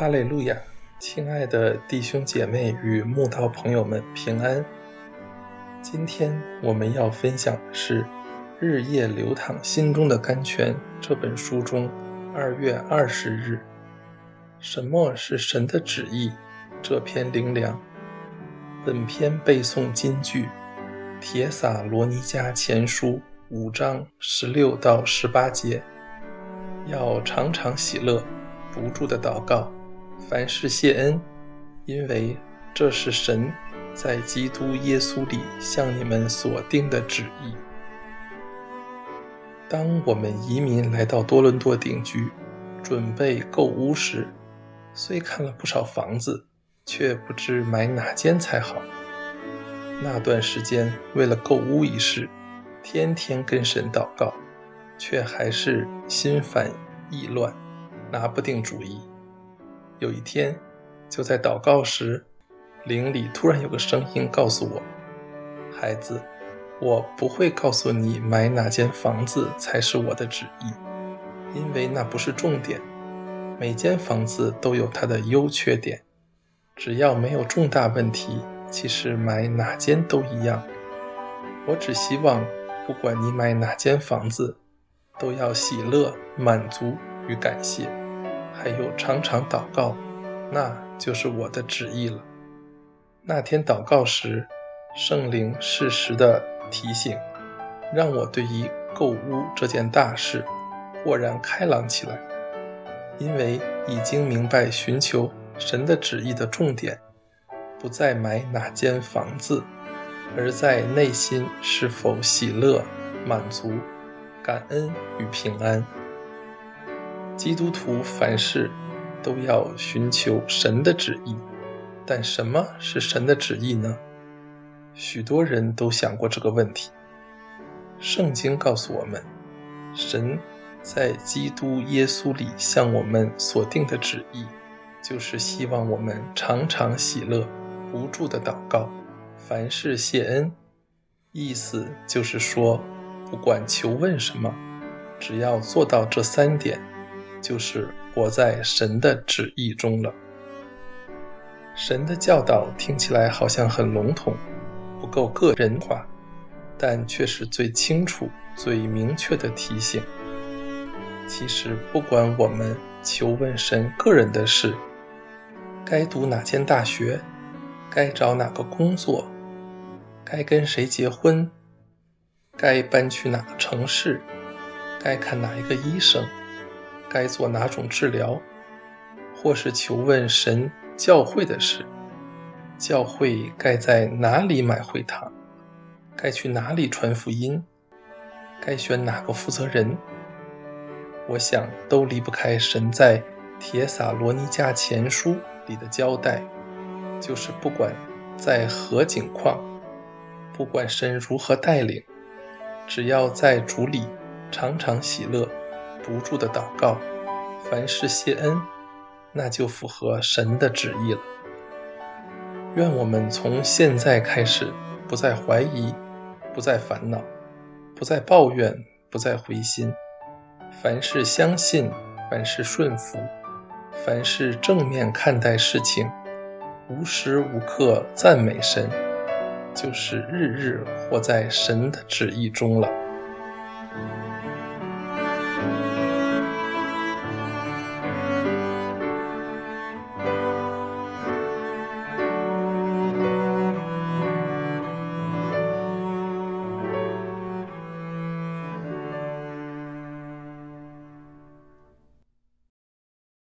哈利路亚，亲爱的弟兄姐妹与慕道朋友们平安。今天我们要分享的是《日夜流淌心中的甘泉》这本书中二月二十日，什么是神的旨意？这篇灵粮。本篇背诵金句：《铁撒罗尼迦前书》五章十六到十八节，要常常喜乐，不住的祷告。凡事谢恩，因为这是神在基督耶稣里向你们所定的旨意。当我们移民来到多伦多定居，准备购屋时，虽看了不少房子，却不知买哪间才好。那段时间，为了购屋一事，天天跟神祷告，却还是心烦意乱，拿不定主意。有一天，就在祷告时，灵里突然有个声音告诉我：“孩子，我不会告诉你买哪间房子才是我的旨意，因为那不是重点。每间房子都有它的优缺点，只要没有重大问题，其实买哪间都一样。我只希望，不管你买哪间房子，都要喜乐、满足与感谢。”还有常常祷告，那就是我的旨意了。那天祷告时，圣灵适时的提醒，让我对于购物这件大事豁然开朗起来。因为已经明白寻求神的旨意的重点，不再买哪间房子，而在内心是否喜乐、满足、感恩与平安。基督徒凡事都要寻求神的旨意，但什么是神的旨意呢？许多人都想过这个问题。圣经告诉我们，神在基督耶稣里向我们所定的旨意，就是希望我们常常喜乐，不住的祷告，凡事谢恩。意思就是说，不管求问什么，只要做到这三点。就是活在神的旨意中了。神的教导听起来好像很笼统，不够个人化，但却是最清楚、最明确的提醒。其实，不管我们求问神个人的事，该读哪间大学，该找哪个工作，该跟谁结婚，该搬去哪个城市，该看哪一个医生。该做哪种治疗，或是求问神教会的事，教会该在哪里买会堂，该去哪里传福音，该选哪个负责人，我想都离不开神在《铁撒罗尼迦前书》里的交代，就是不管在何境况，不管神如何带领，只要在主里常常喜乐。不住的祷告，凡事谢恩，那就符合神的旨意了。愿我们从现在开始，不再怀疑，不再烦恼，不再抱怨，不再灰心。凡事相信，凡事顺服，凡事正面看待事情，无时无刻赞美神，就是日日活在神的旨意中了。